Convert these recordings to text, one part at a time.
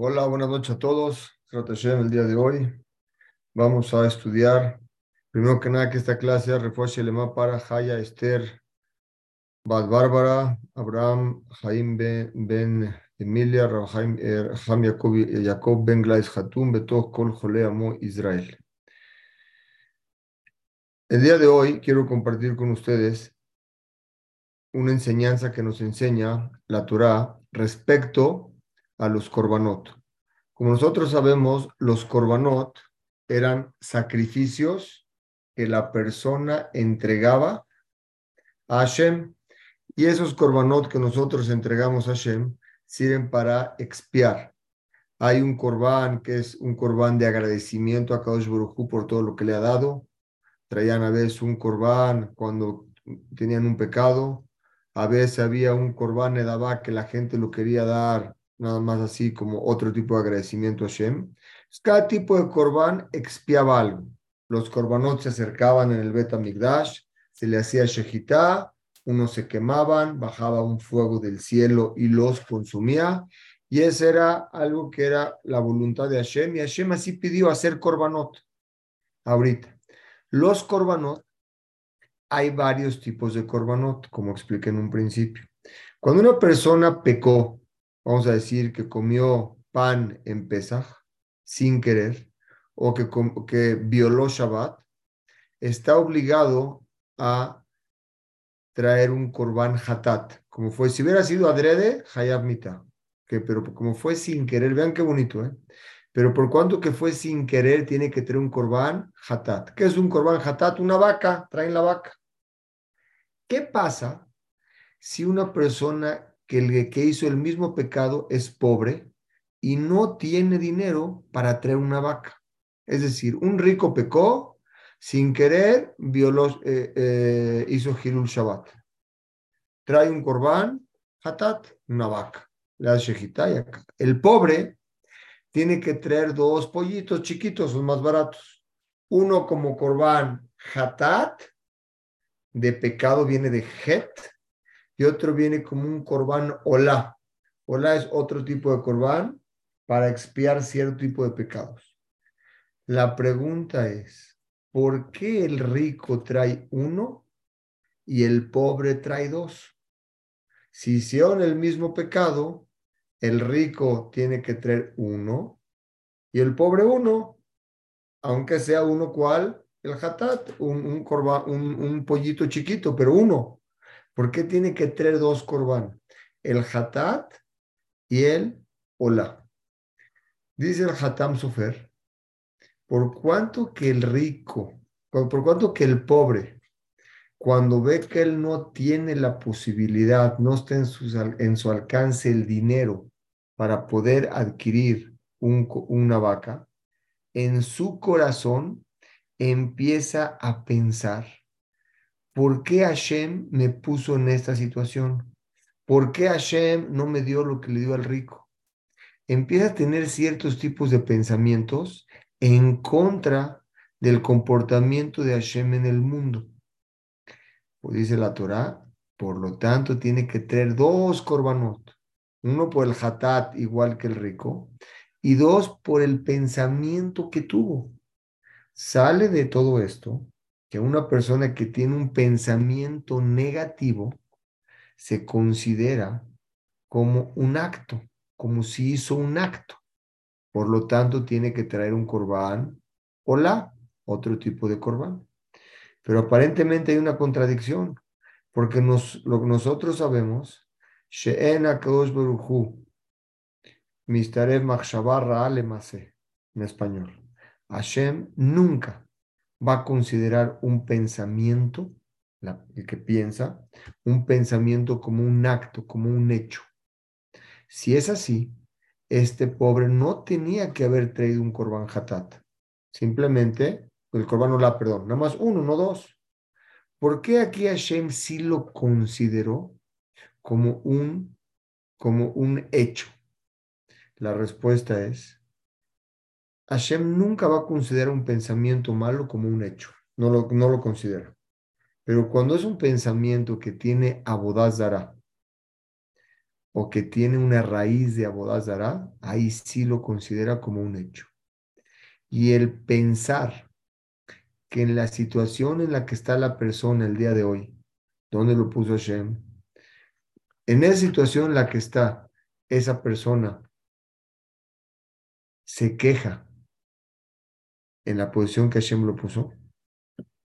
Hola, buenas noches a todos. el día de hoy vamos a estudiar, primero que nada, que esta clase refuerce el para Jaya Esther Bad Bárbara, Abraham, Jaim Ben, Emilia, Raham er, Jacob Ben Glais Hatum, Beto Kol Jole Amo Israel. El día de hoy quiero compartir con ustedes una enseñanza que nos enseña la Torah respecto a los korbanot. Como nosotros sabemos, los korbanot eran sacrificios que la persona entregaba a Hashem. Y esos korbanot que nosotros entregamos a Hashem sirven para expiar. Hay un korban que es un korban de agradecimiento a Kadosh Baruj por todo lo que le ha dado. Traían a veces un korban cuando tenían un pecado. A veces había un korban edabá que la gente lo quería dar nada más así como otro tipo de agradecimiento a Hashem. Cada tipo de corbán expiaba algo. Los corbanot se acercaban en el Bet Migdash, se le hacía shejitá, unos se quemaban, bajaba un fuego del cielo y los consumía. Y ese era algo que era la voluntad de Hashem. Y Hashem así pidió hacer corbanot. Ahorita, los corbanot, hay varios tipos de corbanot, como expliqué en un principio. Cuando una persona pecó vamos a decir que comió pan en Pesach sin querer o que, que violó Shabbat, está obligado a traer un korban hatat, como fue, si hubiera sido adrede, hayab mita, que, pero como fue sin querer, vean qué bonito, ¿eh? Pero por cuanto que fue sin querer, tiene que traer un korban hatat. ¿Qué es un korban hatat? Una vaca, traen la vaca. ¿Qué pasa si una persona que el que hizo el mismo pecado es pobre y no tiene dinero para traer una vaca. Es decir, un rico pecó, sin querer violó, eh, eh, hizo Hilul Shabbat. Trae un corbán, hatat, una vaca. Hace El pobre tiene que traer dos pollitos chiquitos, son más baratos. Uno como corbán hatat, de pecado viene de het, y otro viene como un corbán olá. Olá es otro tipo de corbán para expiar cierto tipo de pecados. La pregunta es, ¿por qué el rico trae uno y el pobre trae dos? Si hicieron el mismo pecado, el rico tiene que traer uno y el pobre uno, aunque sea uno cual, el hatat, un, un, un pollito chiquito, pero uno. ¿Por qué tiene que traer dos corbán? El hatat y el hola. Dice el hatam sofer, por cuanto que el rico, por cuanto que el pobre, cuando ve que él no tiene la posibilidad, no está en en su alcance el dinero para poder adquirir una vaca, en su corazón empieza a pensar ¿por qué Hashem me puso en esta situación? ¿Por qué Hashem no me dio lo que le dio al rico? Empieza a tener ciertos tipos de pensamientos en contra del comportamiento de Hashem en el mundo. Pues dice la Torah, por lo tanto tiene que tener dos korbanot, uno por el hatat igual que el rico y dos por el pensamiento que tuvo. Sale de todo esto que una persona que tiene un pensamiento negativo se considera como un acto, como si hizo un acto. Por lo tanto, tiene que traer un corbán o la, otro tipo de corbán. Pero aparentemente hay una contradicción, porque nos, lo que nosotros sabemos, She'en Beruhu, Mistarev en español. Hashem nunca va a considerar un pensamiento, el que piensa, un pensamiento como un acto, como un hecho. Si es así, este pobre no tenía que haber traído un corban hatat. Simplemente, el corban no la, perdón, nada más uno, no dos. ¿Por qué aquí Hashem sí lo consideró como un, como un hecho? La respuesta es Hashem nunca va a considerar un pensamiento malo como un hecho, no lo, considera. Pero cuando es un pensamiento que tiene abodazara, o que tiene una raíz de abodazara, ahí sí lo considera como un hecho. Y el pensar que en la situación en la que está la persona el día de hoy, ¿dónde lo puso Hashem? En esa situación en la que está esa persona, se queja en la posición que Hashem lo puso,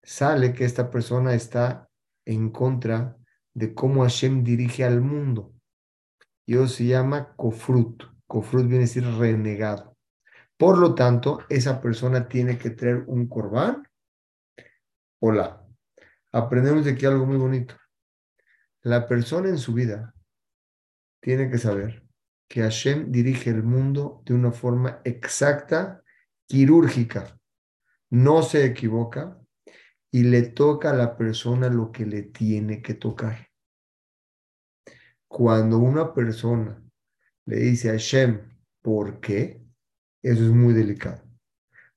sale que esta persona está en contra de cómo Hashem dirige al mundo. Y eso se llama kofrut. Kofrut viene a decir renegado. Por lo tanto, esa persona tiene que tener un corbán. Hola. Aprendemos de aquí algo muy bonito. La persona en su vida tiene que saber que Hashem dirige el mundo de una forma exacta, quirúrgica. No se equivoca y le toca a la persona lo que le tiene que tocar. Cuando una persona le dice a Hashem, ¿por qué? Eso es muy delicado.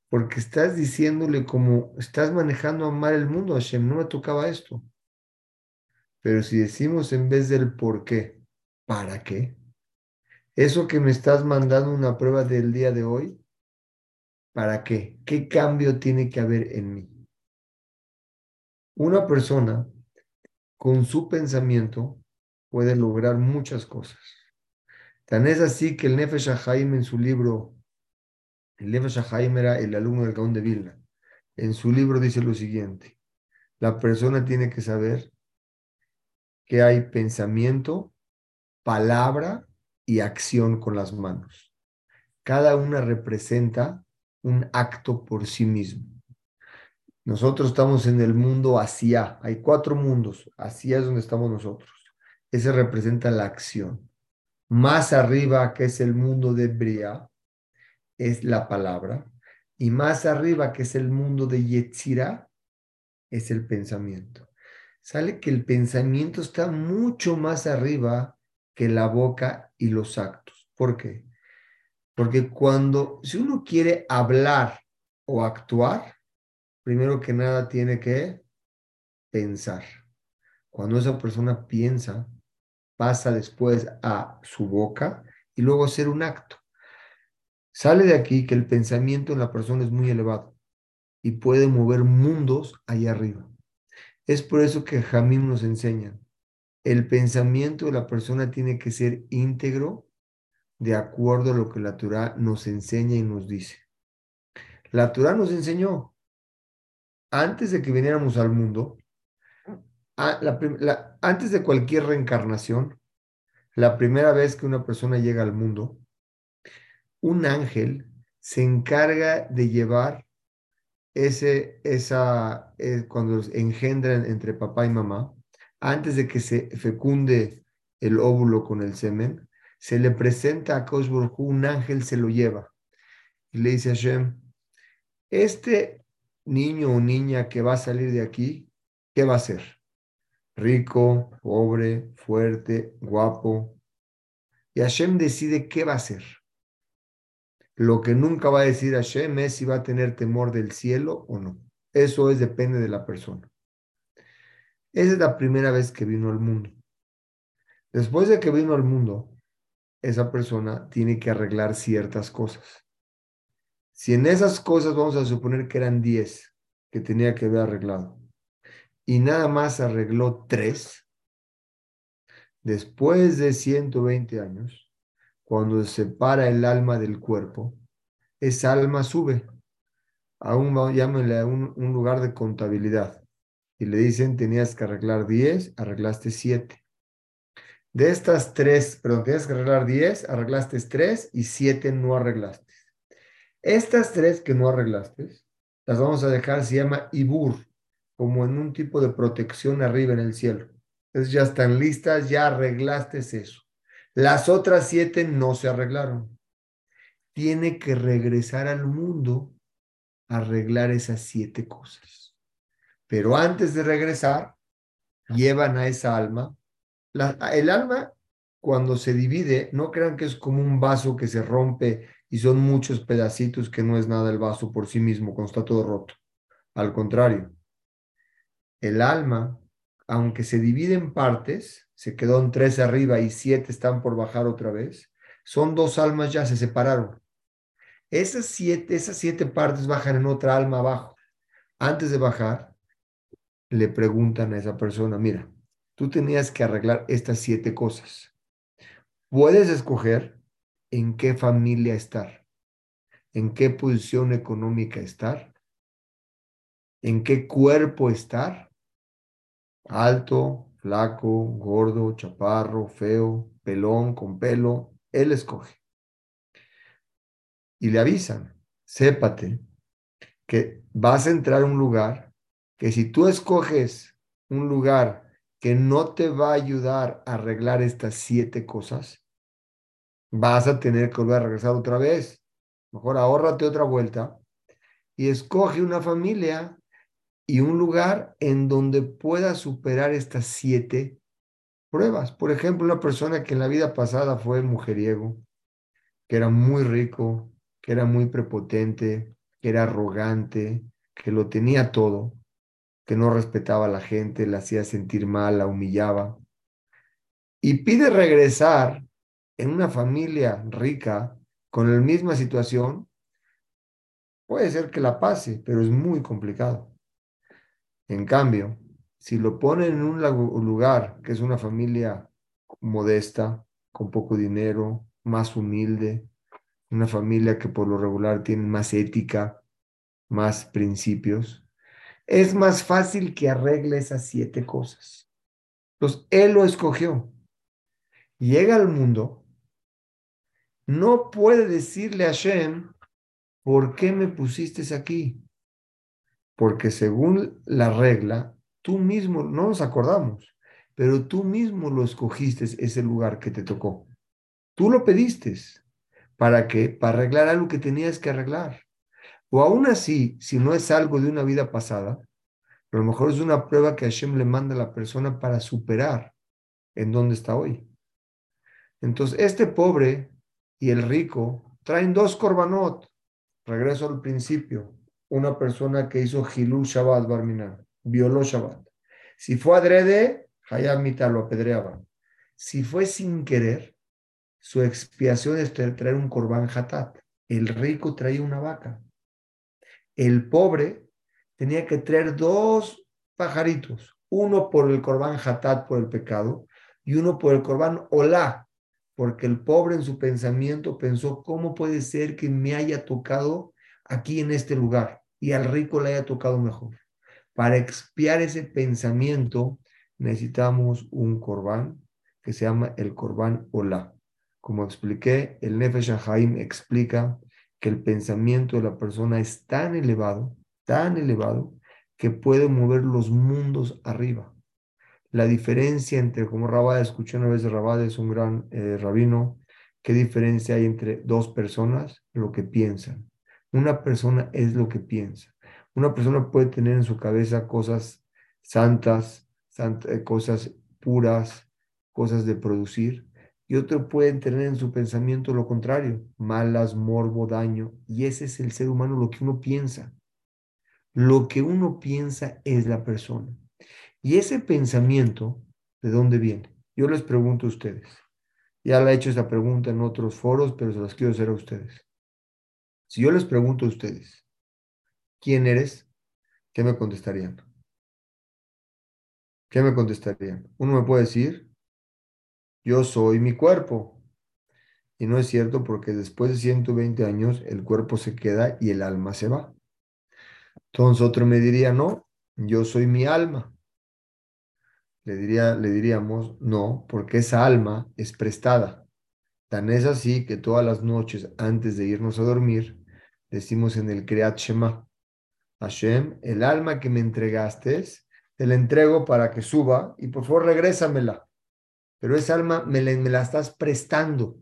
Porque estás diciéndole como, estás manejando a mal el mundo, Hashem, no me tocaba esto. Pero si decimos en vez del por qué, ¿para qué? Eso que me estás mandando una prueba del día de hoy, ¿para qué? ¿Qué cambio tiene que haber en mí? Una persona con su pensamiento puede lograr muchas cosas. Tan es así que el Nefesh Haim en su libro, el Nefesh Haim era el alumno del Gaón de Vilna, en su libro dice lo siguiente, la persona tiene que saber que hay pensamiento, palabra y acción con las manos. Cada una representa un acto por sí mismo. Nosotros estamos en el mundo hacia, hay cuatro mundos, hacia es donde estamos nosotros. Ese representa la acción. Más arriba, que es el mundo de Bria, es la palabra. Y más arriba, que es el mundo de Yetzira, es el pensamiento. Sale que el pensamiento está mucho más arriba que la boca y los actos. ¿Por qué? Porque cuando, si uno quiere hablar o actuar, primero que nada tiene que pensar. Cuando esa persona piensa, pasa después a su boca y luego hacer un acto. Sale de aquí que el pensamiento en la persona es muy elevado y puede mover mundos allá arriba. Es por eso que Jamín nos enseña, el pensamiento de la persona tiene que ser íntegro de acuerdo a lo que la Torah nos enseña y nos dice. La Torah nos enseñó, antes de que viniéramos al mundo, antes de cualquier reencarnación, la primera vez que una persona llega al mundo, un ángel se encarga de llevar ese, esa, eh, cuando engendran entre papá y mamá, antes de que se fecunde el óvulo con el semen, se le presenta a Kosh un ángel se lo lleva y le dice a Hashem, este niño o niña que va a salir de aquí, ¿qué va a ser? Rico, pobre, fuerte, guapo. Y Hashem decide qué va a ser. Lo que nunca va a decir Hashem es si va a tener temor del cielo o no. Eso es depende de la persona. Esa es la primera vez que vino al mundo. Después de que vino al mundo, esa persona tiene que arreglar ciertas cosas. Si en esas cosas vamos a suponer que eran 10 que tenía que haber arreglado y nada más arregló 3, después de 120 años, cuando se separa el alma del cuerpo, esa alma sube a un, a un, un lugar de contabilidad y le dicen tenías que arreglar 10, arreglaste 7. De estas 3, perdón, tenías que arreglar 10, arreglaste 3 y 7 no arreglaste. Estas 3 que no arreglaste, las vamos a dejar, se llama Ibur, como en un tipo de protección arriba en el cielo. Entonces ya están listas, ya arreglaste eso. Las otras 7 no se arreglaron. Tiene que regresar al mundo arreglar esas 7 cosas. Pero antes de regresar, llevan a esa alma. El alma, cuando se divide, no crean que es como un vaso que se rompe y son muchos pedacitos que no es nada el vaso por sí mismo, cuando está todo roto. Al contrario, el alma aunque se divide en partes, se quedó en tres arriba y siete están por bajar otra vez, son dos almas ya, se separaron. Esas siete, esas siete partes bajan en otra alma abajo. Antes de bajar, le preguntan a esa persona, mira, tú tenías que arreglar estas siete cosas. Puedes escoger en qué familia estar, en qué posición económica estar, en qué cuerpo estar, alto, flaco, gordo, chaparro, feo, pelón, con pelo, él escoge. Y le avisan, sépate que vas a entrar a un lugar que si tú escoges un lugar que no te va a ayudar a arreglar estas siete cosas, vas a tener que volver a regresar otra vez. Mejor ahórrate otra vuelta y escoge una familia y un lugar en donde pueda superar estas siete pruebas. Por ejemplo, una persona que en la vida pasada fue mujeriego, que era muy rico, que era muy prepotente, que era arrogante, que lo tenía todo, que no respetaba a la gente, la hacía sentir mal, la humillaba. Y pide regresar en una familia rica con la misma situación, puede ser que la pase, pero es muy complicado. En cambio, si lo ponen en un lugar que es una familia modesta, con poco dinero, más humilde, una familia que por lo regular tiene más ética, más principios, es más fácil que arregle esas siete cosas. Entonces, él lo escogió. Llega al mundo, no puede decirle a Shem, ¿por qué me pusiste aquí? Porque según la regla, tú mismo, no nos acordamos, pero tú mismo lo escogiste ese lugar que te tocó. Tú lo pediste. ¿Para qué? Para arreglar algo que tenías que arreglar. O aún así, si no es algo de una vida pasada, a lo mejor es una prueba que Hashem le manda a la persona para superar en donde está hoy. Entonces, este pobre y el rico traen dos korbanot. Regreso al principio una persona que hizo Hilul Shabbat Barminan, violó Shabbat. Si fue adrede, Hayab Mita lo apedreaban. Si fue sin querer, su expiación es traer un corbán hatat. El rico traía una vaca. El pobre tenía que traer dos pajaritos, uno por el corbán hatat, por el pecado, y uno por el corbán olá, porque el pobre en su pensamiento pensó, ¿cómo puede ser que me haya tocado aquí en este lugar y al rico le haya tocado mejor. Para expiar ese pensamiento necesitamos un corbán que se llama el corbán Olá. Como expliqué, el Nefesh Haim explica que el pensamiento de la persona es tan elevado, tan elevado, que puede mover los mundos arriba. La diferencia entre, como Rabada, escuché una vez de es un gran eh, rabino, ¿qué diferencia hay entre dos personas? Lo que piensan. Una persona es lo que piensa. Una persona puede tener en su cabeza cosas santas, eh, cosas puras, cosas de producir, y otro puede tener en su pensamiento lo contrario, malas, morbo, daño, y ese es el ser humano, lo que uno piensa. Lo que uno piensa es la persona. Y ese pensamiento, ¿de dónde viene? Yo les pregunto a ustedes. Ya le he hecho esa pregunta en otros foros, pero se las quiero hacer a ustedes. Si yo les pregunto a ustedes, ¿quién eres? ¿Qué me contestarían? ¿Qué me contestarían? Uno me puede decir, yo soy mi cuerpo. Y no es cierto porque después de 120 años el cuerpo se queda y el alma se va. Entonces otro me diría, no, yo soy mi alma. Le, diría, le diríamos, no, porque esa alma es prestada. Tan es así que todas las noches antes de irnos a dormir, decimos en el Kriyat Shema, Hashem, el alma que me entregaste, te la entrego para que suba y por favor regrésamela. Pero esa alma me la, estás prestando.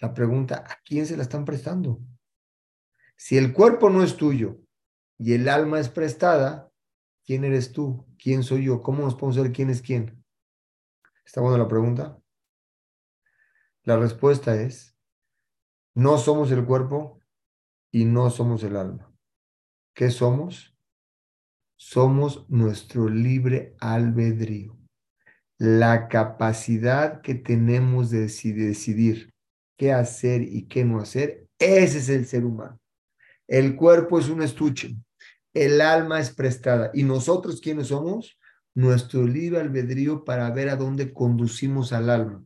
La pregunta, ¿a quién se la están prestando? Si el cuerpo no es tuyo y el alma es prestada, ¿quién eres tú? ¿Quién soy yo? ¿Cómo nos podemos saber quién es quién? ¿Está buena la pregunta? La respuesta es, no somos el cuerpo y no somos el alma. ¿Qué somos? somos nuestro libre albedrío. La capacidad que tenemos de decidir qué hacer y qué no hacer, ese es el ser humano. El cuerpo es un estuche, el alma es prestada. ¿Y nosotros quiénes somos? Nuestro libre albedrío para ver a dónde conducimos al alma.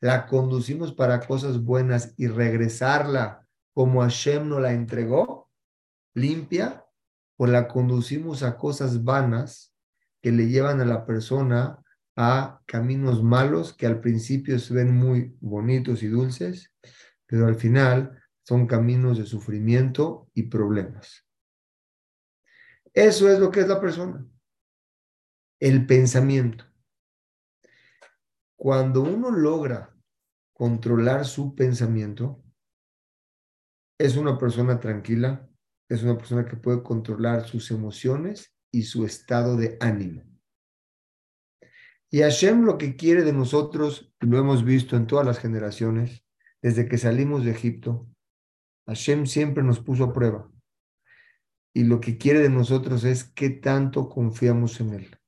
La conducimos para cosas buenas y regresarla como Hashem nos la entregó, limpia, o la conducimos a cosas vanas que le llevan a la persona a caminos malos que al principio se ven muy bonitos y dulces, pero al final son caminos de sufrimiento y problemas. Eso es lo que es la persona. El pensamiento. Cuando uno logra controlar su pensamiento, es una persona tranquila, es una persona que puede controlar sus emociones y su estado de ánimo. Y Hashem lo que quiere de nosotros, lo hemos visto en todas las generaciones, desde que salimos de Egipto, Hashem siempre nos puso a prueba. Y lo que quiere de nosotros es qué tanto confiamos en Él,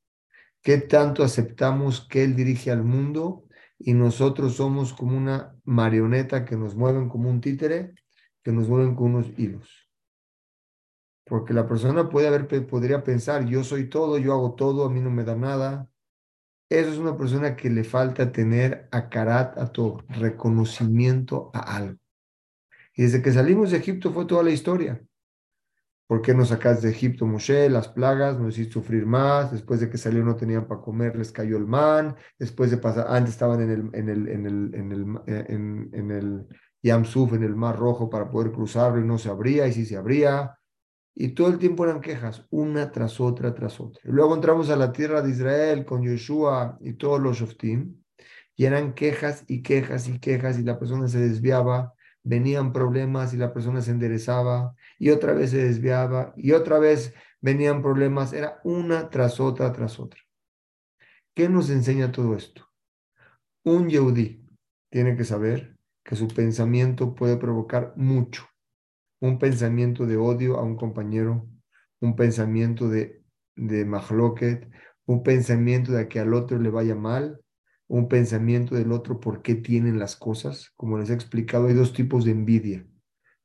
qué tanto aceptamos que Él dirige al mundo y nosotros somos como una marioneta que nos mueven como un títere, que nos mueven con unos hilos. Porque la persona puede haber, podría pensar, yo soy todo, yo hago todo, a mí no me da nada, eso es una persona que le falta tener a karat a todo, reconocimiento a algo. Y desde que salimos de Egipto fue toda la historia. ¿Por qué nos sacaste de Egipto, Moshe? Las plagas, nos hiciste sufrir más. Después de que salieron no tenían para comer, les cayó el man. Después de pasar, antes estaban en el, en el, en el, en el, eh, en, en el Yamsuf, en el Mar Rojo, para poder cruzarlo y no se abría, y sí se abría. Y todo el tiempo eran quejas, una tras otra, tras otra. luego entramos a la tierra de Israel con Yeshua y todos los Shoftim, y eran quejas y quejas y quejas, y la persona se desviaba, venían problemas y la persona se enderezaba, y otra vez se desviaba, y otra vez venían problemas, era una tras otra, tras otra. ¿Qué nos enseña todo esto? Un Yehudi tiene que saber que su pensamiento puede provocar mucho un pensamiento de odio a un compañero, un pensamiento de, de mahloket, un pensamiento de que al otro le vaya mal, un pensamiento del otro por qué tienen las cosas. Como les he explicado, hay dos tipos de envidia.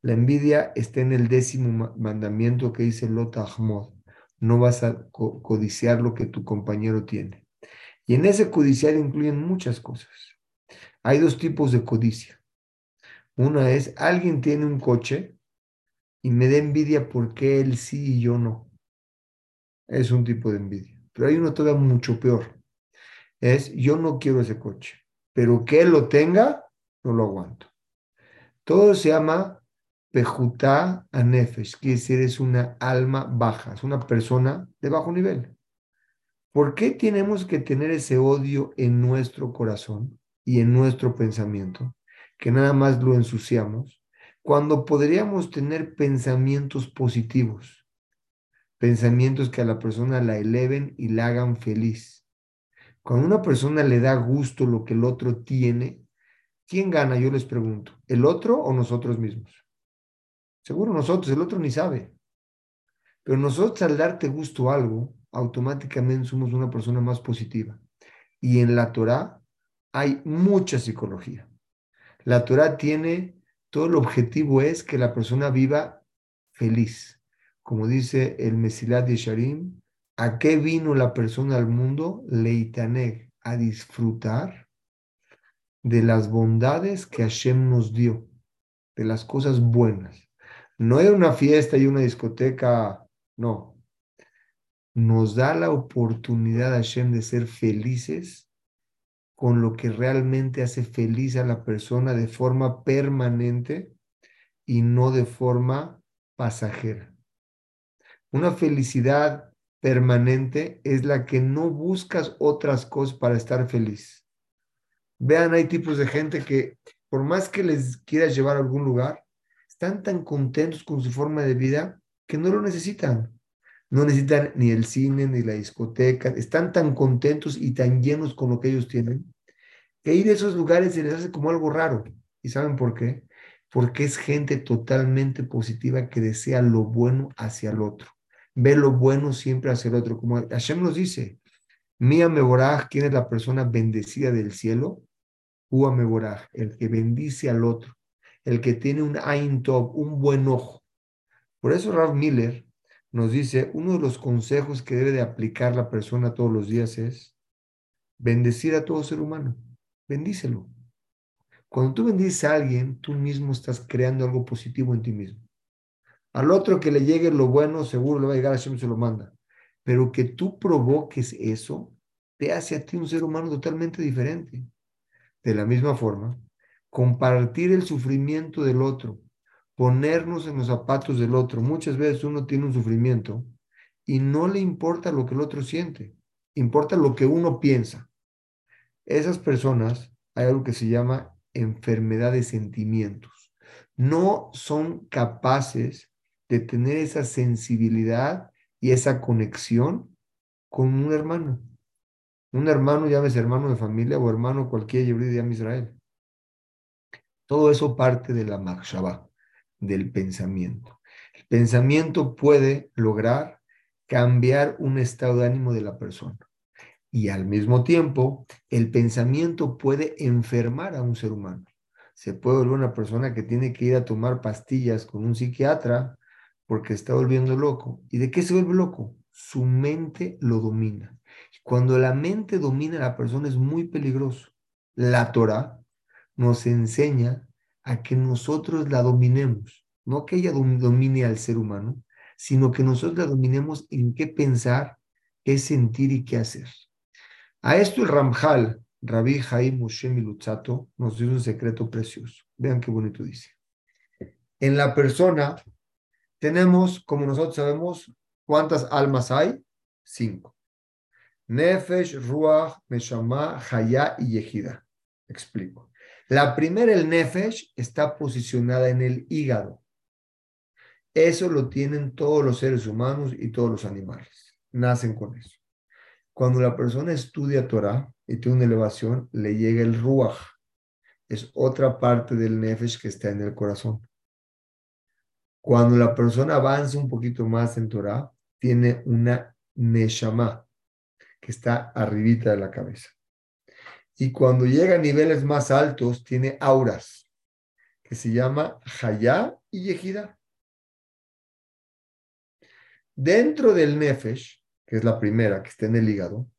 La envidia está en el décimo mandamiento que dice Lota Ahmod. No vas a codiciar lo que tu compañero tiene. Y en ese codiciar incluyen muchas cosas. Hay dos tipos de codicia. Una es, alguien tiene un coche y me da envidia porque él sí y yo no. Es un tipo de envidia. Pero hay uno todavía mucho peor. Es yo no quiero ese coche, pero que él lo tenga, no lo aguanto. Todo se llama pejutá anefesh, quiere decir es una alma baja, es una persona de bajo nivel. ¿Por qué tenemos que tener ese odio en nuestro corazón y en nuestro pensamiento? Que nada más lo ensuciamos cuando podríamos tener pensamientos positivos, pensamientos que a la persona la eleven y la hagan feliz. Cuando una persona le da gusto lo que el otro tiene, ¿quién gana? Yo les pregunto, ¿el otro o nosotros mismos? Seguro nosotros, el otro ni sabe. Pero nosotros al darte gusto algo, automáticamente somos una persona más positiva. Y en la Torah hay mucha psicología. La Torah tiene todo el objetivo es que la persona viva feliz. Como dice el Mesilat de Sharim, ¿a qué vino la persona al mundo? Leitaneg, a disfrutar de las bondades que Hashem nos dio, de las cosas buenas. No es una fiesta y una discoteca, no. Nos da la oportunidad Hashem de ser felices con lo que realmente hace feliz a la persona de forma permanente y no de forma pasajera. Una felicidad permanente es la que no buscas otras cosas para estar feliz. Vean, hay tipos de gente que por más que les quieras llevar a algún lugar, están tan contentos con su forma de vida que no lo necesitan. No necesitan ni el cine ni la discoteca, están tan contentos y tan llenos con lo que ellos tienen, que ir a esos lugares se les hace como algo raro. ¿Y saben por qué? Porque es gente totalmente positiva que desea lo bueno hacia el otro. ve lo bueno siempre hacia el otro. Como Hashem nos dice, Mía Meboraj, ¿quién es la persona bendecida del cielo? Ua Meboraj, el que bendice al otro, el que tiene un Ain Tov, un buen ojo. Por eso Rav Miller nos dice, uno de los consejos que debe de aplicar la persona todos los días es bendecir a todo ser humano. Bendícelo. Cuando tú bendices a alguien, tú mismo estás creando algo positivo en ti mismo. Al otro que le llegue lo bueno, seguro le va a llegar, Hashem se lo manda. Pero que tú provoques eso, te hace a ti un ser humano totalmente diferente. De la misma forma, compartir el sufrimiento del otro, ponernos en los zapatos del otro. Muchas veces uno tiene un sufrimiento y no le importa lo que el otro siente, importa lo que uno piensa. Esas personas, hay algo que se llama enfermedad de sentimientos. No son capaces de tener esa sensibilidad y esa conexión con un hermano. Un hermano, llámese hermano de familia o hermano cualquier de Israel. Todo eso parte de la Machshavah, del pensamiento. El pensamiento puede lograr cambiar un estado de ánimo de la persona. Y al mismo tiempo, el pensamiento puede enfermar a un ser humano. Se puede volver una persona que tiene que ir a tomar pastillas con un psiquiatra porque está volviendo loco. ¿Y de qué se vuelve loco? Su mente lo domina. Cuando la mente domina a la persona es muy peligroso. La Torah nos enseña a que nosotros la dominemos, no que ella domine al ser humano, sino que nosotros la dominemos en qué pensar, qué sentir y qué hacer. A esto el Ramjal, Rabbi Jaim Moshe nos dice un secreto precioso. Vean qué bonito dice. En la persona tenemos, como nosotros sabemos, ¿cuántas almas hay? Cinco. Nefesh, Ruach, Meshama, Haya y Yehida. Explico. La primera, el Nefesh, está posicionada en el hígado. Eso lo tienen todos los seres humanos y todos los animales. Nacen con eso. Cuando la persona estudia Torah y tiene una elevación, le llega el Ruach. Es otra parte del Nefesh que está en el corazón. Cuando la persona avanza un poquito más en Torah, tiene una Neshama, que está arribita de la cabeza. Y cuando llega a niveles más altos, tiene auras, que se llama Hayá y Yehida. Dentro del Nefesh, que es la primera que está en el hígado,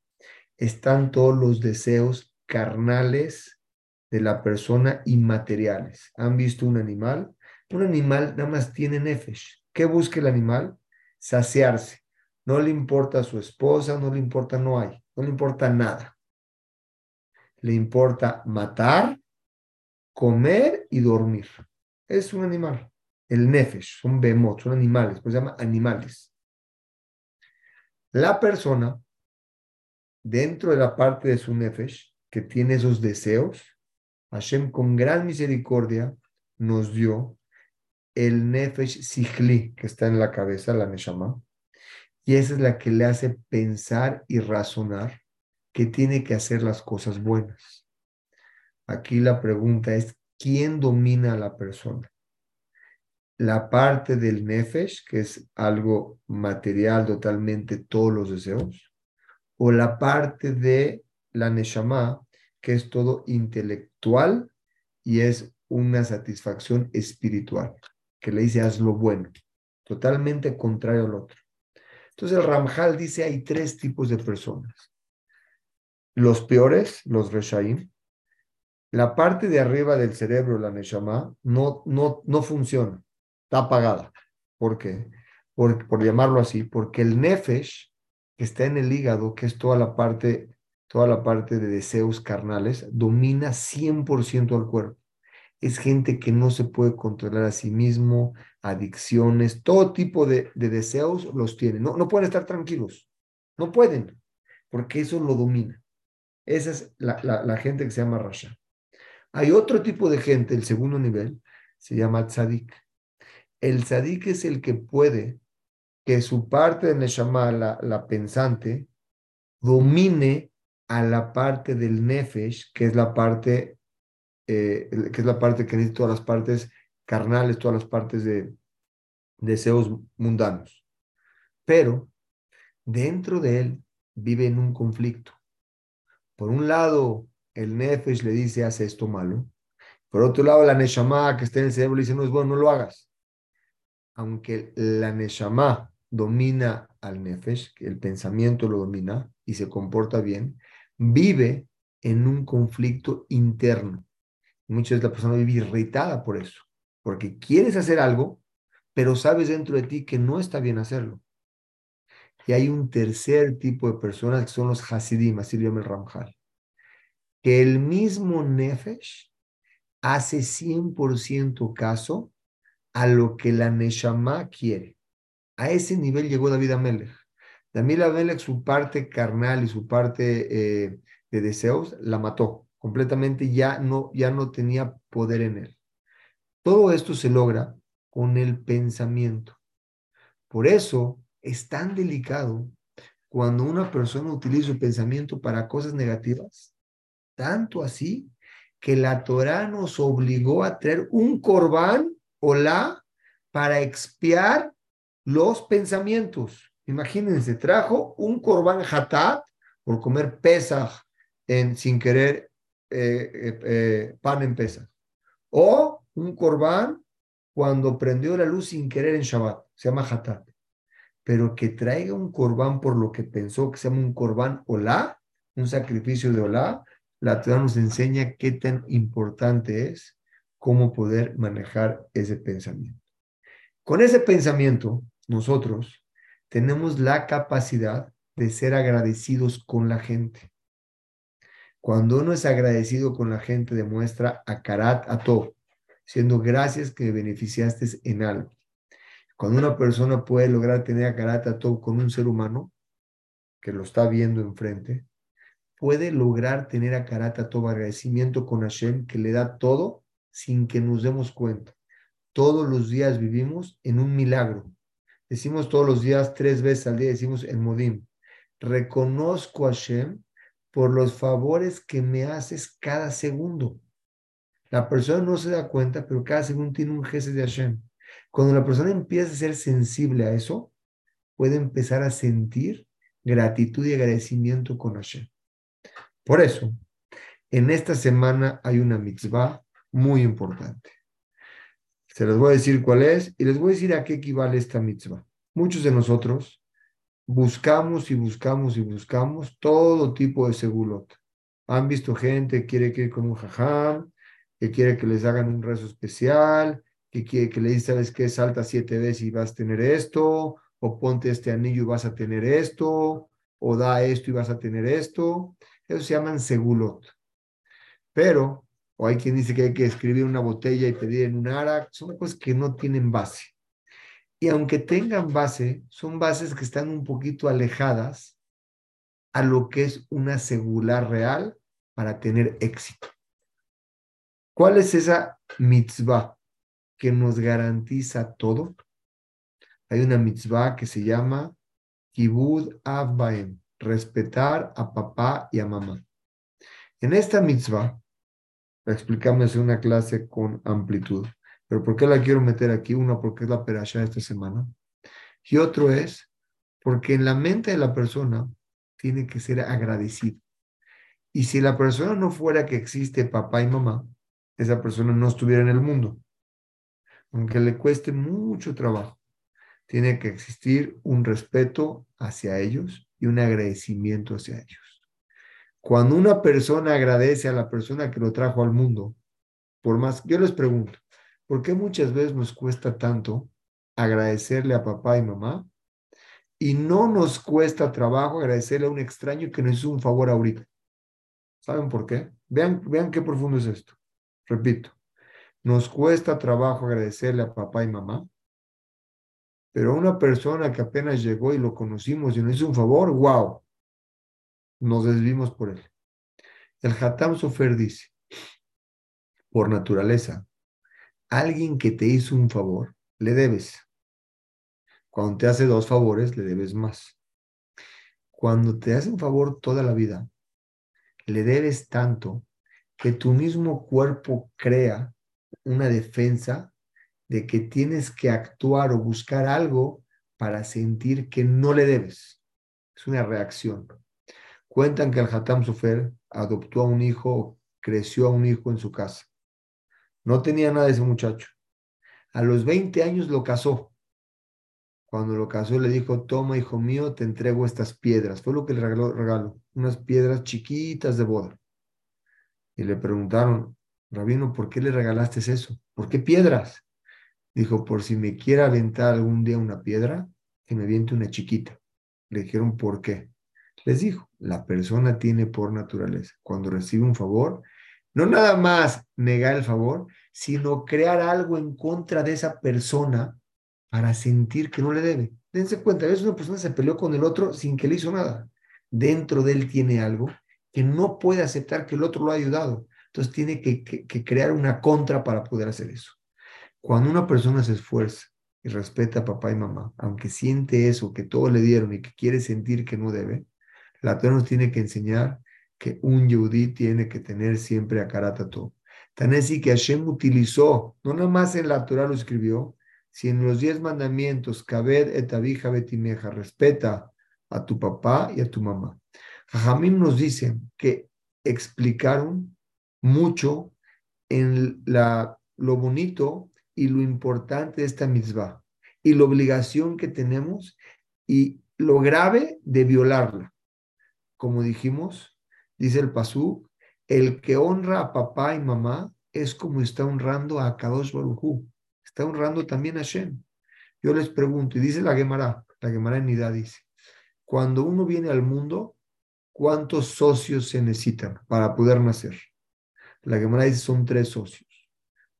están todos los deseos carnales de la persona inmateriales. ¿Han visto un animal? Un animal nada más tiene nefesh. ¿Qué busca el animal? Saciarse. No le importa a su esposa, no le importa, no hay, no le importa nada. Le importa matar, comer y dormir. Es un animal. El nefesh, son bemot, son animales, pues se llama animales. La persona, dentro de la parte de su nefesh, que tiene esos deseos, Hashem con gran misericordia nos dio el Nefesh Sihli, que está en la cabeza, la Neshama, y esa es la que le hace pensar y razonar que tiene que hacer las cosas buenas. Aquí la pregunta es, ¿quién domina a la persona? La parte del Nefesh, que es algo material totalmente, todos los deseos, o la parte de la Neshama, que es todo intelectual y es una satisfacción espiritual que le dice haz lo bueno, totalmente contrario al otro. Entonces el Ramjal dice hay tres tipos de personas. Los peores, los Reshaim, la parte de arriba del cerebro, la Neshama, no, no, no funciona, está apagada. ¿Por qué? Por, por llamarlo así, porque el Nefesh, que está en el hígado, que es toda la parte, toda la parte de deseos carnales, domina 100% al cuerpo es gente que no se puede controlar a sí mismo, adicciones, todo tipo de, deseos los tiene. No, no pueden estar tranquilos, no pueden, porque eso lo domina. Esa es la, gente que se llama Rasha. Hay otro tipo de gente, el segundo nivel, se llama Tzadik. El Tzadik es el que puede que su parte de Neshama, la, la pensante, domine a la parte del Nefesh, que es la parte eh, que es la parte que necesita todas las partes carnales, todas las partes de deseos mundanos. pero dentro de él vive en un conflicto. Por un lado, el Nefesh le dice, hace esto malo. Por otro lado, la Neshama que está en el cerebro le dice, no es bueno, no lo hagas. Aunque la Neshama domina al Nefesh, el pensamiento lo domina y se comporta bien, vive en un conflicto interno. Muchas veces la persona vive irritada por eso, porque quieres hacer algo, pero sabes dentro de ti que no está bien hacerlo. Y hay un tercer tipo de personas que son los Hasidim, así lo llama el Ramjal, que el mismo Nefesh hace 100% caso a lo que la Neshama quiere. A ese nivel llegó David Amelech. David Amelech, su parte carnal y su parte eh, de deseos, la mató completamente, ya no, ya no tenía poder en él. Todo esto se logra con el pensamiento. Por eso es tan delicado cuando una persona utiliza su pensamiento para cosas negativas, tanto así que la Torah nos obligó a traer un corbán o la para expiar los pensamientos. Imagínense, trajo un corbán hatat por comer pesaj en, sin querer eh, eh, eh, pan en pesaj. O un corbán cuando prendió la luz sin querer en Shabbat. Se llama hatat pero que traiga un corbán por lo que pensó que se llama un corbán olá, un sacrificio de olá, la Torah nos enseña qué tan importante es cómo poder manejar ese pensamiento. Con ese pensamiento, nosotros tenemos la capacidad de ser agradecidos con la gente. Cuando uno es agradecido con la gente, demuestra a karat a todo, siendo gracias que beneficiaste en algo. Cuando una persona puede lograr tener a karata todo con un ser humano que lo está viendo enfrente, puede lograr tener a karata todo agradecimiento con Hashem que le da todo sin que nos demos cuenta. Todos los días vivimos en un milagro. Decimos todos los días, tres veces al día, decimos el modim. Reconozco a Hashem por los favores que me haces cada segundo. La persona no se da cuenta, pero cada segundo tiene un jefe de Hashem. Cuando la persona empieza a ser sensible a eso, puede empezar a sentir gratitud y agradecimiento con Hashem. Por eso, en esta semana hay una mitzvah muy importante. Se les voy a decir cuál es y les voy a decir a qué equivale esta mitzvah. Muchos de nosotros buscamos y buscamos y buscamos todo tipo de segulot. Han visto gente que quiere ir con un jajam, que quiere que les hagan un rezo especial, que, que, le dice, ¿sabes qué? Salta siete veces y vas a tener esto, o ponte este anillo y vas a tener esto, o da esto y vas a tener esto. Eso se llaman segulot. Pero, o hay quien dice que hay que escribir una botella y pedir en un arak, son cosas que no tienen base. Y aunque tengan base, son bases que están un poquito alejadas a lo que es una segular real para tener éxito. ¿Cuál es esa mitzvah? Que nos garantiza todo. Hay una mitzvah que se llama Kibud Avbaem, respetar a papá y a mamá. En esta mitzvah, la explicamos en una clase con amplitud, pero ¿por qué la quiero meter aquí? Una, porque es la perasha de esta semana. Y otro es porque en la mente de la persona tiene que ser agradecido. Y si la persona no fuera que existe papá y mamá, esa persona no estuviera en el mundo aunque le cueste mucho trabajo. Tiene que existir un respeto hacia ellos y un agradecimiento hacia ellos. Cuando una persona agradece a la persona que lo trajo al mundo, por más, yo les pregunto, ¿por qué muchas veces nos cuesta tanto agradecerle a papá y mamá y no nos cuesta trabajo agradecerle a un extraño que nos hizo un favor ahorita? ¿Saben por qué? Vean, vean qué profundo es esto. Repito, nos cuesta trabajo agradecerle a papá y mamá, pero a una persona que apenas llegó y lo conocimos y nos hizo un favor, wow, nos desvimos por él. El Hatam Sofer dice, por naturaleza, alguien que te hizo un favor, le debes. Cuando te hace dos favores, le debes más. Cuando te hace un favor toda la vida, le debes tanto que tu mismo cuerpo crea una defensa de que tienes que actuar o buscar algo para sentir que no le debes. Es una reacción. Cuentan que el Hatam Sofer adoptó a un hijo, creció a un hijo en su casa. No tenía nada de ese muchacho. A los 20 años lo casó. Cuando lo casó le dijo, toma hijo mío, te entrego estas piedras. Fue lo que le regaló, unas piedras chiquitas de boda. Y le preguntaron, Rabino, ¿por qué le regalaste eso? ¿Por qué piedras? Dijo, por si me quiera aventar algún día una piedra, que me aviente una chiquita. Le dijeron, ¿por qué? Les dijo, la persona tiene por naturaleza, cuando recibe un favor, no nada más negar el favor, sino crear algo en contra de esa persona para sentir que no le debe. Dense cuenta, a veces una persona se peleó con el otro sin que le hizo nada. Dentro de él tiene algo que no puede aceptar que el otro lo ha ayudado. Entonces tiene que, que crear una contra para poder hacer eso. Cuando una persona se esfuerza y respeta a papá y mamá, aunque siente eso, que todo le dieron y que quiere sentir que no debe, la Torah nos tiene que enseñar que un yudí tiene que tener siempre a karatato. Tan así que Hashem utilizó, no nada más en la Torah lo escribió, sino en los diez mandamientos, Kabed etabija betimeja, respeta a tu papá y a tu mamá. Jajamim nos dicen que explicaron mucho en la, lo bonito y lo importante de esta mitzvah y la obligación que tenemos y lo grave de violarla. Como dijimos, dice el Pasú, el que honra a papá y mamá es como está honrando a Kadosh Baruj Está honrando también a Shem. Yo les pregunto, y dice la Gemara, la Gemara en Nidad dice, cuando uno viene al mundo, ¿cuántos socios se necesitan para poder nacer? La Gemara dice son tres socios.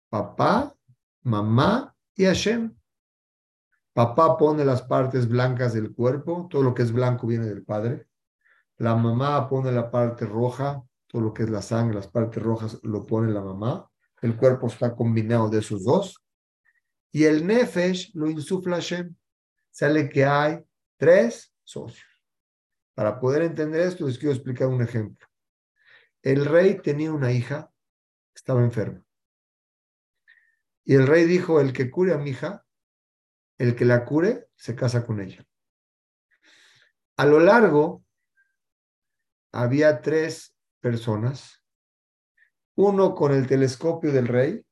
Papá, mamá y Hashem. Papá pone las partes blancas del cuerpo, todo lo que es blanco viene del padre. La mamá pone la parte roja, todo lo que es la sangre, las partes rojas lo pone la mamá. El cuerpo está combinado de esos dos. Y el nefesh lo insufla Hashem. Sale que hay tres socios. Para poder entender esto, les quiero explicar un ejemplo. El rey tenía una hija, estaba enferma. Y el rey dijo, el que cure a mi hija, el que la cure, se casa con ella. A lo largo, había tres personas, uno con el telescopio del rey,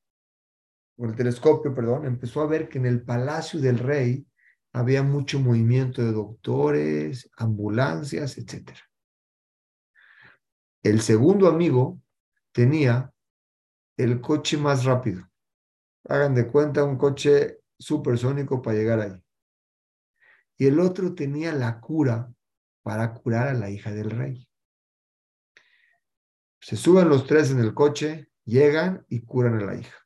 con el telescopio, perdón, empezó a ver que en el palacio del rey había mucho movimiento de doctores, ambulancias, etc. El segundo amigo tenía el coche más rápido. Hagan de cuenta un coche supersónico para llegar ahí. Y el otro tenía la cura para curar a la hija del rey. Se suben los tres en el coche, llegan y curan a la hija.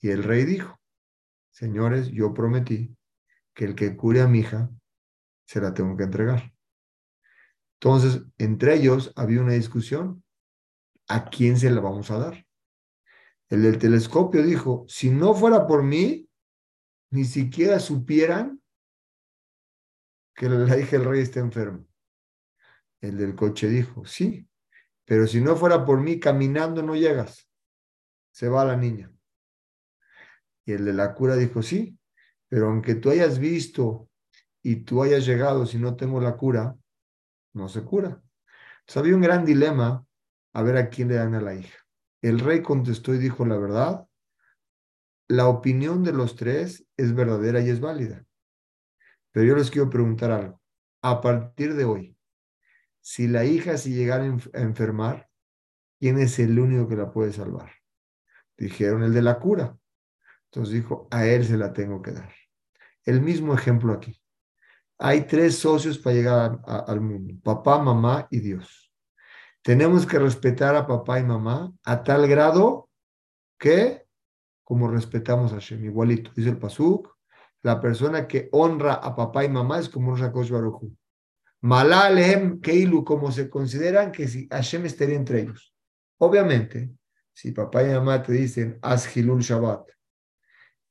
Y el rey dijo, señores, yo prometí que el que cure a mi hija, se la tengo que entregar. Entonces, entre ellos había una discusión. ¿A quién se la vamos a dar? El del telescopio dijo, si no fuera por mí, ni siquiera supieran que la hija del rey está enfermo. El del coche dijo, sí, pero si no fuera por mí, caminando no llegas. Se va la niña. Y el de la cura dijo, sí, pero aunque tú hayas visto y tú hayas llegado, si no tengo la cura, no se cura. Entonces había un gran dilema a ver a quién le dan a la hija. El rey contestó y dijo la verdad. La opinión de los tres es verdadera y es válida. Pero yo les quiero preguntar algo. A partir de hoy, si la hija se llegara a enfermar, ¿quién es el único que la puede salvar? Dijeron el de la cura. Entonces dijo, a él se la tengo que dar. El mismo ejemplo aquí. Hay tres socios para llegar al mundo, papá, mamá y Dios. Tenemos que respetar a papá y mamá a tal grado que como respetamos a Hashem, igualito. Dice el Pasuk, la persona que honra a papá y mamá es como un Rakosh Baruchu. Malalehem Keilu, como se consideran que si Hashem estaría entre ellos. Obviamente, si papá y mamá te dicen, haz Hilul Shabbat,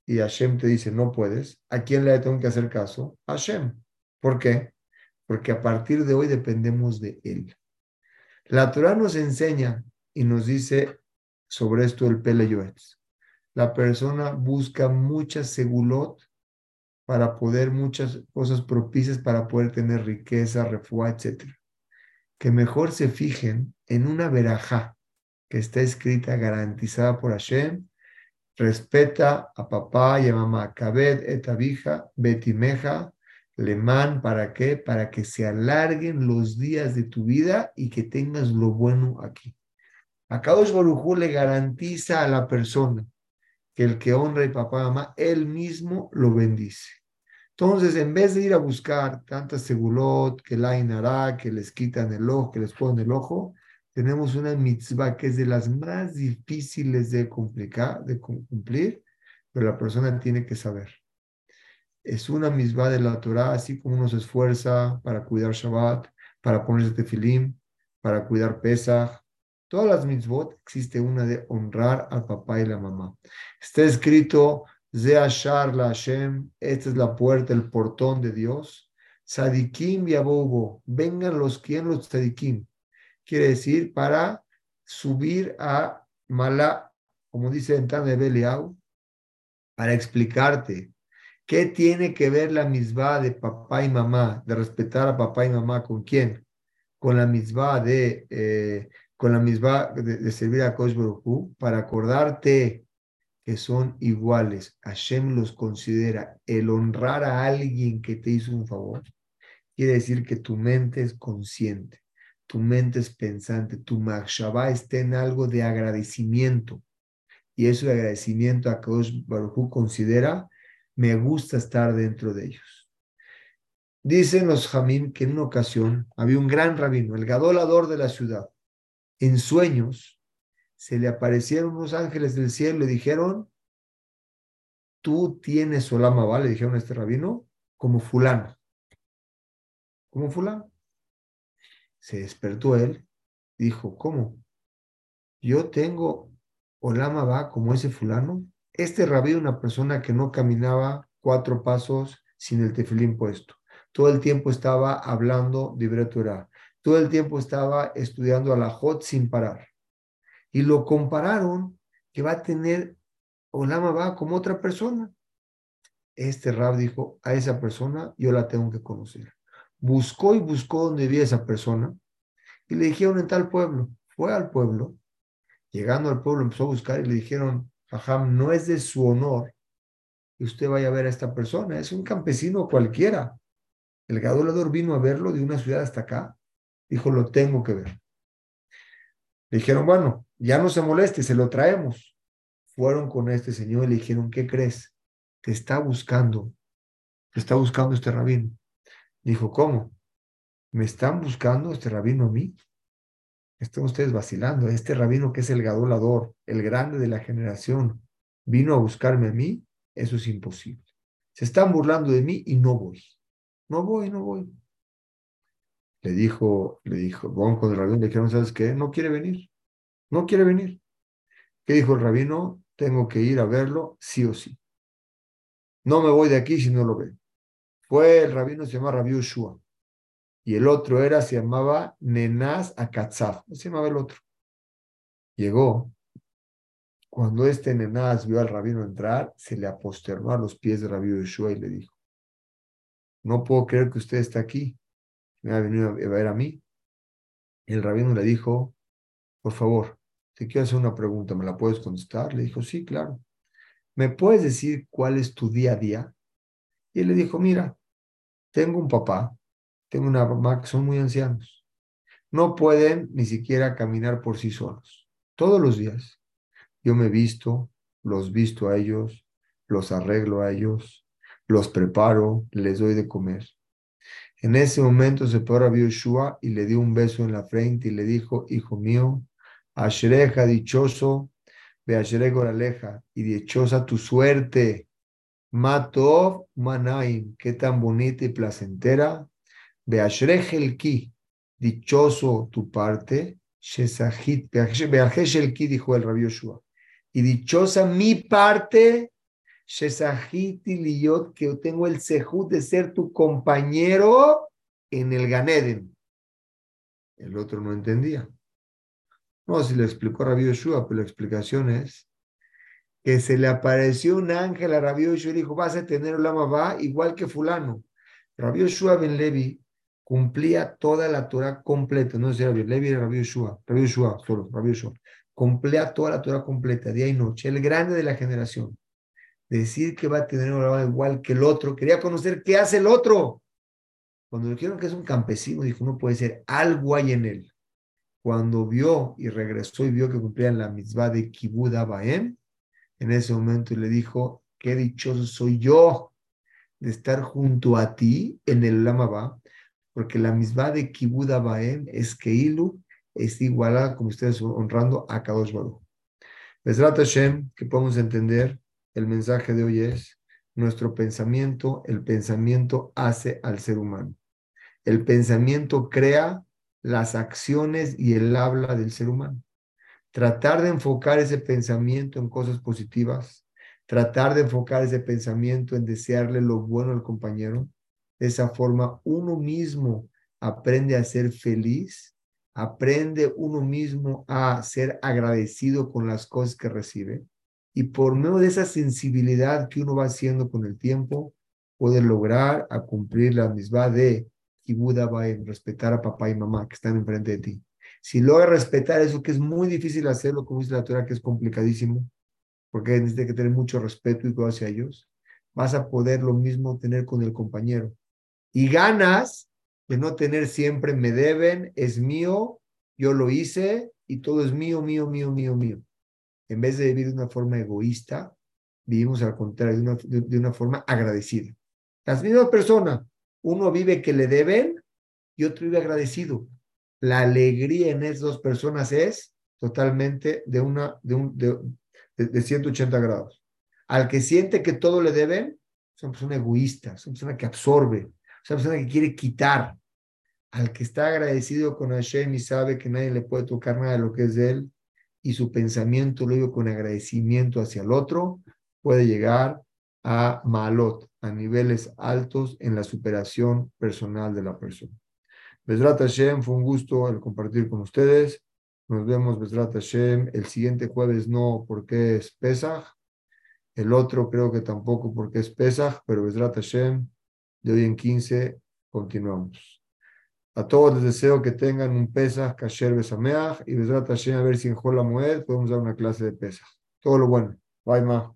y Hashem te dice no puedes, ¿a quién le tengo que hacer caso? Hashem. ¿Por qué? Porque a partir de hoy dependemos de Él. La Torah nos enseña y nos dice sobre esto el Pele La persona busca mucha segulot para poder muchas cosas propicias para poder tener riqueza, refuá, etc. Que mejor se fijen en una verajá que está escrita, garantizada por Hashem, respeta a papá y a mamá, Kabed et abija, betimeja, leman, ¿para qué? Para que se alarguen los días de tu vida y que tengas lo bueno aquí. A Kadosh Barujú le garantiza a la persona que el que honra a papá y mamá, él mismo lo bendice. Entonces, en vez de ir a buscar tantas segulot, que la inará, que les quitan el ojo, que les ponen el ojo, tenemos una mitzvah que es de las más difíciles de, complicar, de cumplir, pero la persona tiene que saber. Es una mitzvah de la Torah, así como uno se esfuerza para cuidar Shabbat, para ponerse tefilim, para cuidar Pesach. Todas las mitzvot existe una de honrar al papá y la mamá. Está escrito, Zeashar la Hashem, esta es la puerta, el portón de Dios. Sadikim y Abobo, vengan los quien los sadikim quiere decir para subir a Malá, como dice en de Beliau, para explicarte qué tiene que ver la misma de papá y mamá, de respetar a papá y mamá, ¿con quién? Con la misma de, eh, misma de, servir a Kosh para acordarte que son iguales. Hashem los considera el honrar a alguien que te hizo un favor. Quiere decir que tu mente es consciente tu mente es pensante, tu machshava está en algo de agradecimiento. Y eso de agradecimiento a Kadosh Baruj considera, me gusta estar dentro de ellos. Dicen los Jamim que en una ocasión había un gran rabino, el gadolador de la ciudad. En sueños se le aparecieron unos ángeles del cielo y le dijeron, tú tienes solama, ¿vale? Le dijeron a este rabino, como fulano. Como fulano. Se despertó él, dijo, ¿cómo? Yo tengo Olama va como ese fulano. Este rabí una persona que no caminaba cuatro pasos sin el tefilín puesto. Todo el tiempo estaba hablando de Breturá. Todo el tiempo estaba estudiando a la Jot sin parar. Y lo compararon que va a tener Olama va como otra persona. Este rab dijo, a esa persona yo la tengo que conocer buscó y buscó donde vivía esa persona y le dijeron en tal pueblo. Fue al pueblo, llegando al pueblo empezó a buscar y le dijeron, Jajam, no es de su honor que usted vaya a ver a esta persona, es un campesino cualquiera. El gadolador vino a verlo de una ciudad hasta acá, dijo, lo tengo que ver. Le dijeron, bueno, ya no se moleste, se lo traemos. Fueron con este señor y le dijeron, ¿qué crees? Te está buscando, te está buscando este rabino. Dijo, ¿cómo? ¿Me están buscando este rabino a mí? Están ustedes vacilando. Este rabino que es el gadolador, el grande de la generación, vino a buscarme a mí. Eso es imposible. Se están burlando de mí y no voy. No voy, no voy. Le dijo, le dijo, bueno, con el rabino le dijeron, ¿sabes qué? No quiere venir. No quiere venir. ¿Qué dijo el rabino? Tengo que ir a verlo sí o sí. No me voy de aquí si no lo veo. Fue el rabino, se llama Rabbi Ushua. Y el otro era, se llamaba Nenaz Akatzaf. se llamaba el otro? Llegó. Cuando este Nenaz vio al rabino entrar, se le aposternó a los pies de Rabbi Ushua y le dijo, no puedo creer que usted está aquí. Me ha venido a ver a mí. Y el rabino le dijo, por favor, te quiero hacer una pregunta, ¿me la puedes contestar? Le dijo, sí, claro. ¿Me puedes decir cuál es tu día a día? Y él le dijo, mira, tengo un papá, tengo una mamá que son muy ancianos. No pueden ni siquiera caminar por sí solos. Todos los días yo me visto, los visto a ellos, los arreglo a ellos, los preparo, les doy de comer. En ese momento se paró a Yoshua y le dio un beso en la frente y le dijo, hijo mío, Ashreja dichoso, ve Ashrego aleja y dichosa tu suerte Matov Manaim, qué tan bonita y placentera. El ki, dichoso tu parte. Shesahit, el ki, dijo el rabio Yoshua. Y dichosa mi parte. Shesahit que yo tengo el sehut de ser tu compañero en el Ganeden. El otro no entendía. No, si le explicó Rabbi Yoshua, pero la explicación es que se le apareció un ángel a Rabbi Yoshua y dijo, vas a tener un va igual que fulano. Rabbi Yoshua ben Levi cumplía toda la Torah completa, no sé Rabbi Levi, Rabbi Yoshua, Rabbi Yoshua, solo Rabbi Yoshua, cumplía toda la Torah completa, día y noche, el grande de la generación. Decir que va a tener un igual que el otro, quería conocer qué hace el otro. Cuando le dijeron que es un campesino, dijo, no puede ser, algo hay en él. Cuando vio y regresó y vio que cumplían la mitzvah de Kibud Abaem, en ese momento le dijo, qué dichoso soy yo de estar junto a ti en el Lamabá, porque la misma de Kibud Abaem es que Ilu es igualada, como ustedes honrando a Kadosh Baruch. Besrat Hashem, que podemos entender, el mensaje de hoy es, nuestro pensamiento, el pensamiento hace al ser humano. El pensamiento crea las acciones y el habla del ser humano tratar de enfocar ese pensamiento en cosas positivas, tratar de enfocar ese pensamiento en desearle lo bueno al compañero. De esa forma, uno mismo aprende a ser feliz, aprende uno mismo a ser agradecido con las cosas que recibe. Y por medio de esa sensibilidad que uno va haciendo con el tiempo, puede lograr a cumplir la misma de Kibuda en respetar a papá y mamá que están enfrente de ti. Si logra respetar eso, que es muy difícil hacerlo, como dice la Torah, que es complicadísimo, porque tienes que tener mucho respeto y todo hacia ellos, vas a poder lo mismo tener con el compañero. Y ganas de no tener siempre me deben, es mío, yo lo hice y todo es mío, mío, mío, mío, mío. En vez de vivir de una forma egoísta, vivimos al contrario, de una, de una forma agradecida. Las mismas personas, uno vive que le deben y otro vive agradecido la alegría en esas dos personas es totalmente de, una, de, un, de, 180 grados. Al que siente que todo le deben, es una persona egoísta, es una persona que absorbe, es persona que quiere quitar. Al que está agradecido con Hashem y sabe que nadie le puede tocar nada de lo que es de él, y su pensamiento lo digo con agradecimiento hacia el otro, puede llegar a malot, a niveles altos en la superación personal de la persona. Besrat Hashem, fue un gusto el compartir con ustedes. Nos vemos, Besrat Hashem, el siguiente jueves no, porque es Pesach. El otro creo que tampoco porque es Pesach, pero Besrat Hashem, de hoy en 15 continuamos. A todos les deseo que tengan un Pesach Kasher Besameach y Besrat Hashem a ver si en Jola Moed podemos dar una clase de Pesach. Todo lo bueno. Bye, ma.